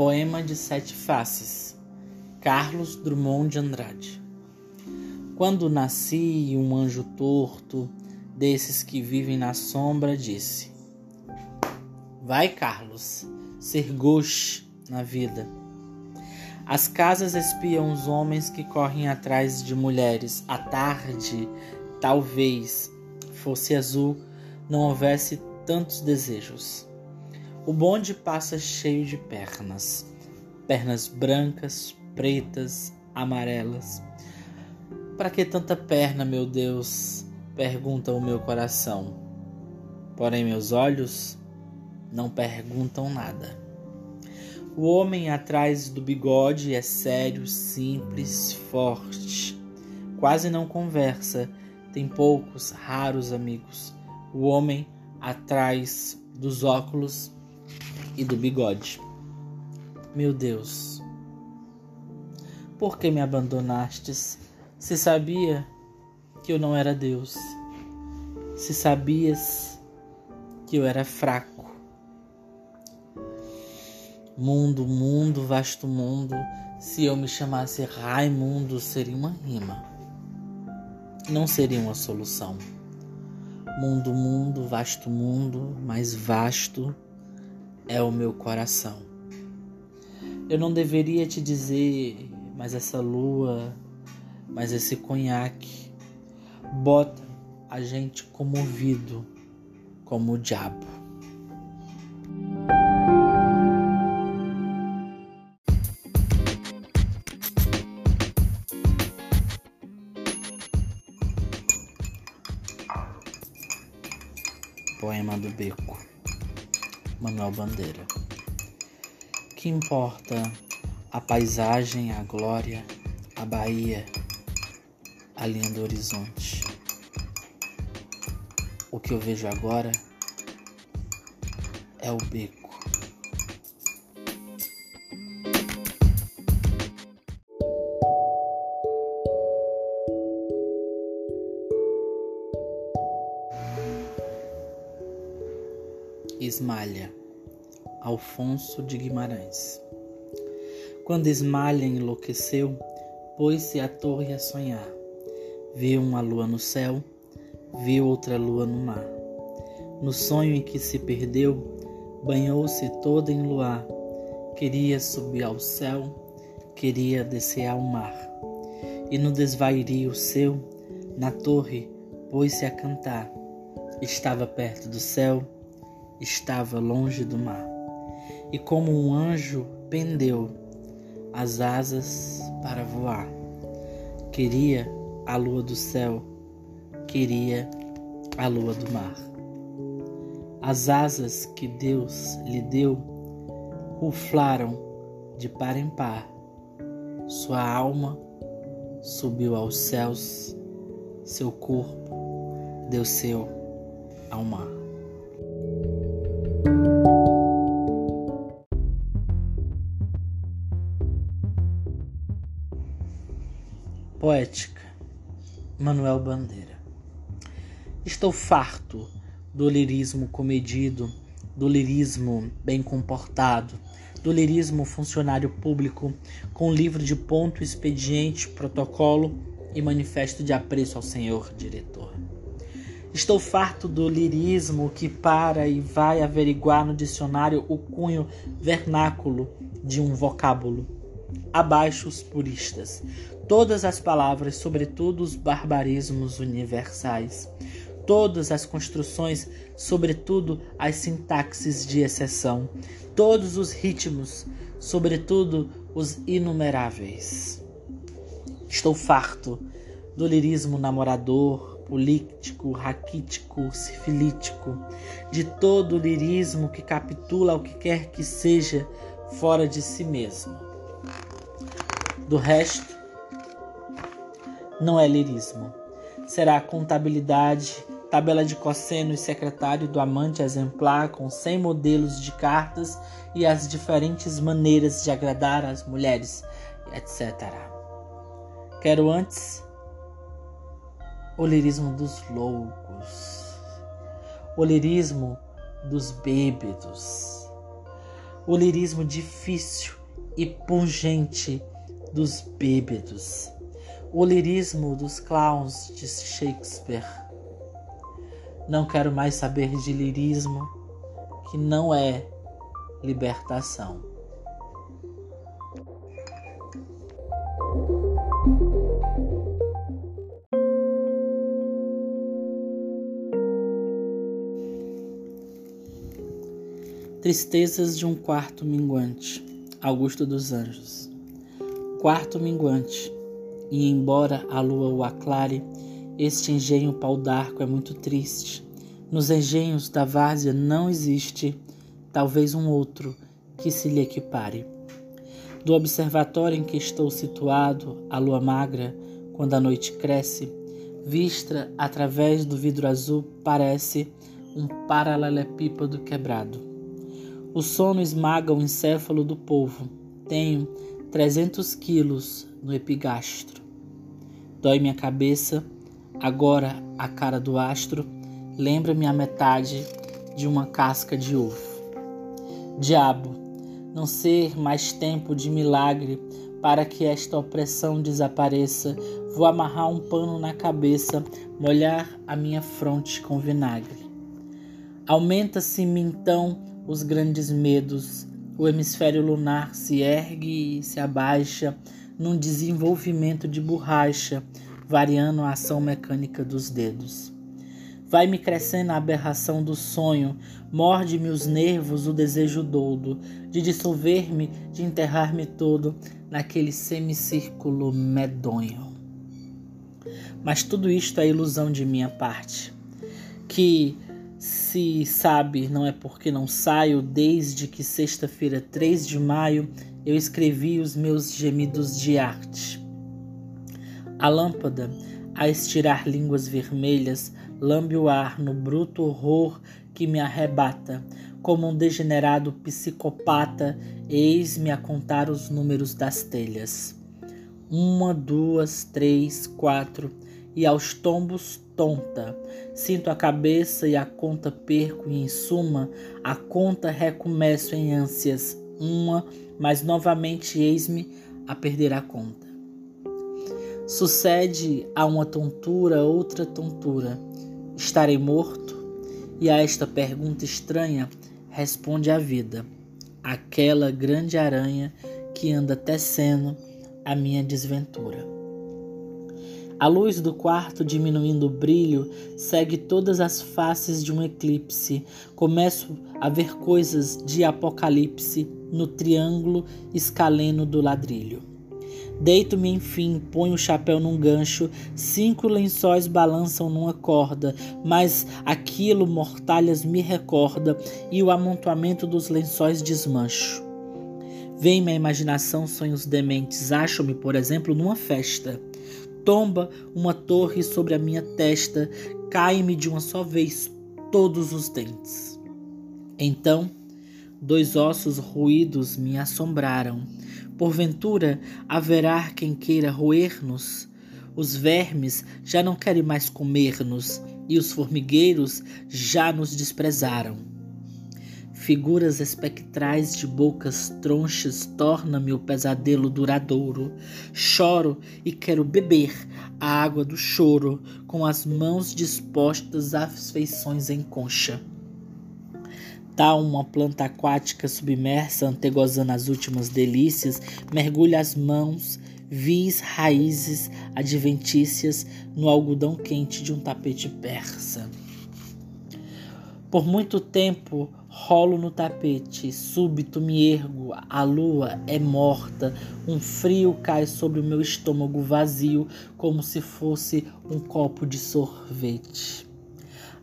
Poema de Sete Faces, Carlos Drummond de Andrade. Quando nasci, um anjo torto, desses que vivem na sombra, disse: Vai, Carlos, ser gauche na vida. As casas espiam os homens que correm atrás de mulheres. À tarde, talvez fosse azul, não houvesse tantos desejos. O bonde passa cheio de pernas, pernas brancas, pretas, amarelas. Para que tanta perna, meu Deus? pergunta o meu coração. Porém, meus olhos não perguntam nada. O homem atrás do bigode é sério, simples, forte. Quase não conversa, tem poucos, raros amigos. O homem atrás dos óculos e do bigode. Meu Deus, por que me abandonastes? Se sabia que eu não era Deus, se sabias que eu era fraco. Mundo, mundo, vasto mundo, se eu me chamasse Raimundo, seria uma rima, não seria uma solução. Mundo, mundo, vasto mundo, mais vasto é o meu coração. Eu não deveria te dizer, mas essa lua, mas esse conhaque, bota a gente comovido como o diabo. Poema do Beco. Manuel Bandeira. Que importa a paisagem, a glória, a Bahia, a linha do horizonte. O que eu vejo agora é o beco. Esmalha, Alfonso de Guimarães. Quando Esmalha enlouqueceu, pôs-se a torre a sonhar. Viu uma lua no céu, viu outra lua no mar. No sonho em que se perdeu, banhou-se toda em luar. Queria subir ao céu, queria descer ao mar. E no desvairio seu, na torre, pôs-se a cantar. Estava perto do céu, estava longe do mar, e como um anjo pendeu as asas para voar. Queria a lua do céu, queria a lua do mar. As asas que Deus lhe deu ruflaram de par em par. Sua alma subiu aos céus, seu corpo desceu ao mar. Poética Manuel Bandeira Estou farto do lirismo comedido, do lirismo bem comportado, do lirismo funcionário público com livro de ponto, expediente, protocolo e manifesto de apreço ao senhor diretor. Estou farto do lirismo que para e vai averiguar no dicionário o cunho vernáculo de um vocábulo. Abaixo os puristas, todas as palavras, sobretudo os barbarismos universais, todas as construções, sobretudo as sintaxes de exceção, todos os ritmos, sobretudo os inumeráveis. Estou farto do lirismo namorador, político, raquítico, sifilítico, de todo o lirismo que capitula o que quer que seja fora de si mesmo. Do resto, não é lirismo. Será contabilidade, tabela de cosseno e secretário do amante exemplar com 100 modelos de cartas e as diferentes maneiras de agradar as mulheres, etc. Quero antes o lirismo dos loucos, o lirismo dos bêbados, o lirismo difícil e pungente dos bêbados, o lirismo dos clowns de Shakespeare. Não quero mais saber de lirismo, que não é libertação. Tristezas de um quarto minguante. Augusto dos Anjos. Quarto minguante. E embora a lua o aclare, este engenho pau d'arco é muito triste. Nos engenhos da várzea não existe, talvez um outro, que se lhe equipare. Do observatório em que estou situado, a lua magra, quando a noite cresce, vista através do vidro azul, parece um paralelepípedo quebrado. O sono esmaga o encéfalo do povo. Tenho 300 quilos no epigastro. Dói minha cabeça, agora a cara do astro lembra-me a metade de uma casca de ovo. Diabo, não ser mais tempo de milagre para que esta opressão desapareça, vou amarrar um pano na cabeça, molhar a minha fronte com vinagre. Aumenta-se-me então os grandes medos. O hemisfério lunar se ergue e se abaixa num desenvolvimento de borracha, variando a ação mecânica dos dedos. Vai-me crescendo a aberração do sonho, morde-me os nervos o desejo doudo de dissolver-me, de enterrar-me todo naquele semicírculo medonho. Mas tudo isto é ilusão de minha parte, que se sabe, não é porque não saio, desde que sexta-feira, 3 de maio, eu escrevi os meus gemidos de arte. A lâmpada, a estirar línguas vermelhas, lambe o ar no bruto horror que me arrebata. Como um degenerado psicopata, eis-me a contar os números das telhas. Uma, duas, três, quatro, e aos tombos tonta. Sinto a cabeça e a conta perco, e em suma, a conta recomeço em ânsias, uma, mas novamente eis-me a perder a conta. Sucede a uma tontura outra tontura. Estarei morto? E a esta pergunta estranha responde a vida, aquela grande aranha que anda tecendo a minha desventura. A luz do quarto, diminuindo o brilho, segue todas as faces de um eclipse. Começo a ver coisas de apocalipse no triângulo escaleno do ladrilho. Deito-me, enfim, ponho o chapéu num gancho, cinco lençóis balançam numa corda, mas aquilo mortalhas me recorda e o amontoamento dos lençóis desmancho. Vem-me a imaginação sonhos dementes, acho-me, por exemplo, numa festa. Tomba uma torre sobre a minha testa, caem-me de uma só vez todos os dentes. Então, dois ossos ruídos me assombraram. Porventura haverá quem queira roer-nos? Os vermes já não querem mais comer-nos, e os formigueiros já nos desprezaram. Figuras espectrais de bocas tronchas torna-me o pesadelo duradouro. Choro e quero beber a água do choro, com as mãos dispostas às feições em concha. Tal uma planta aquática submersa, antegozando as últimas delícias, mergulha as mãos, vis raízes adventícias no algodão quente de um tapete persa. Por muito tempo Rolo no tapete, súbito me ergo, a lua é morta, um frio cai sobre o meu estômago vazio, como se fosse um copo de sorvete.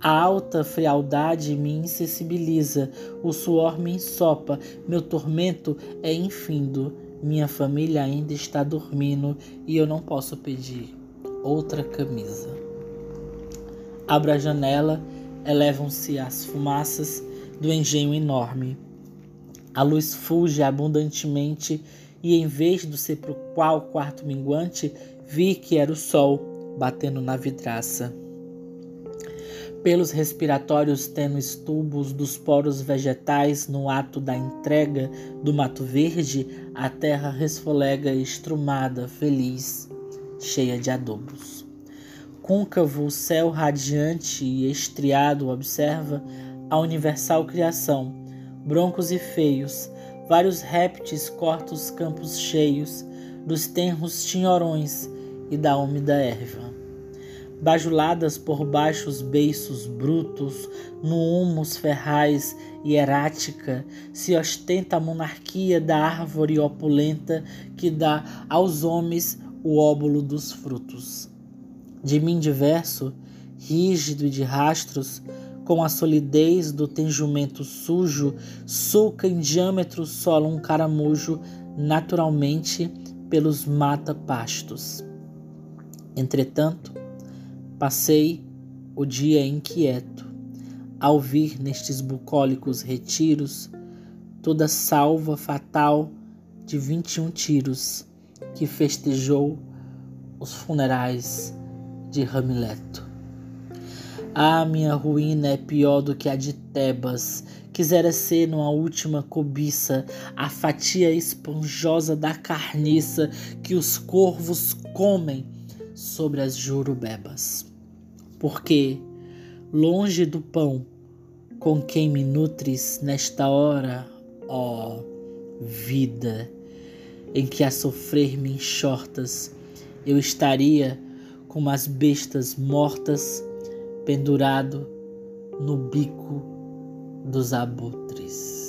A alta frialdade me insensibiliza, o suor me ensopa, meu tormento é infindo, minha família ainda está dormindo e eu não posso pedir outra camisa. Abro a janela, elevam-se as fumaças do engenho enorme. A luz fulge abundantemente e, em vez do qual quarto minguante, vi que era o sol batendo na vidraça. pelos respiratórios tênues tubos dos poros vegetais no ato da entrega do mato verde, a terra resfolega estrumada, feliz, cheia de adobos. Côncavo o céu radiante e estriado observa a universal criação, broncos e feios, vários répteis cortam os campos cheios dos tenros tinhorões e da úmida erva bajuladas por baixos beiços brutos, no humus ferrais e erática, se ostenta a monarquia da árvore opulenta que dá aos homens o óbolo dos frutos. De mim diverso, rígido e de rastros, com a solidez do tengimento sujo, sulca em diâmetro solo um caramujo, naturalmente pelos mata-pastos. Entretanto, Passei o dia inquieto, ao vir nestes bucólicos retiros toda salva fatal de vinte e um tiros que festejou os funerais de Ramileto. Ah, minha ruína é pior do que a de Tebas. Quisera ser numa última cobiça a fatia esponjosa da carniça que os corvos comem sobre as jurubebas porque, longe do pão com quem me nutres nesta hora, ó vida, em que a sofrer me enxortas, eu estaria como as bestas mortas, pendurado no bico dos abutres.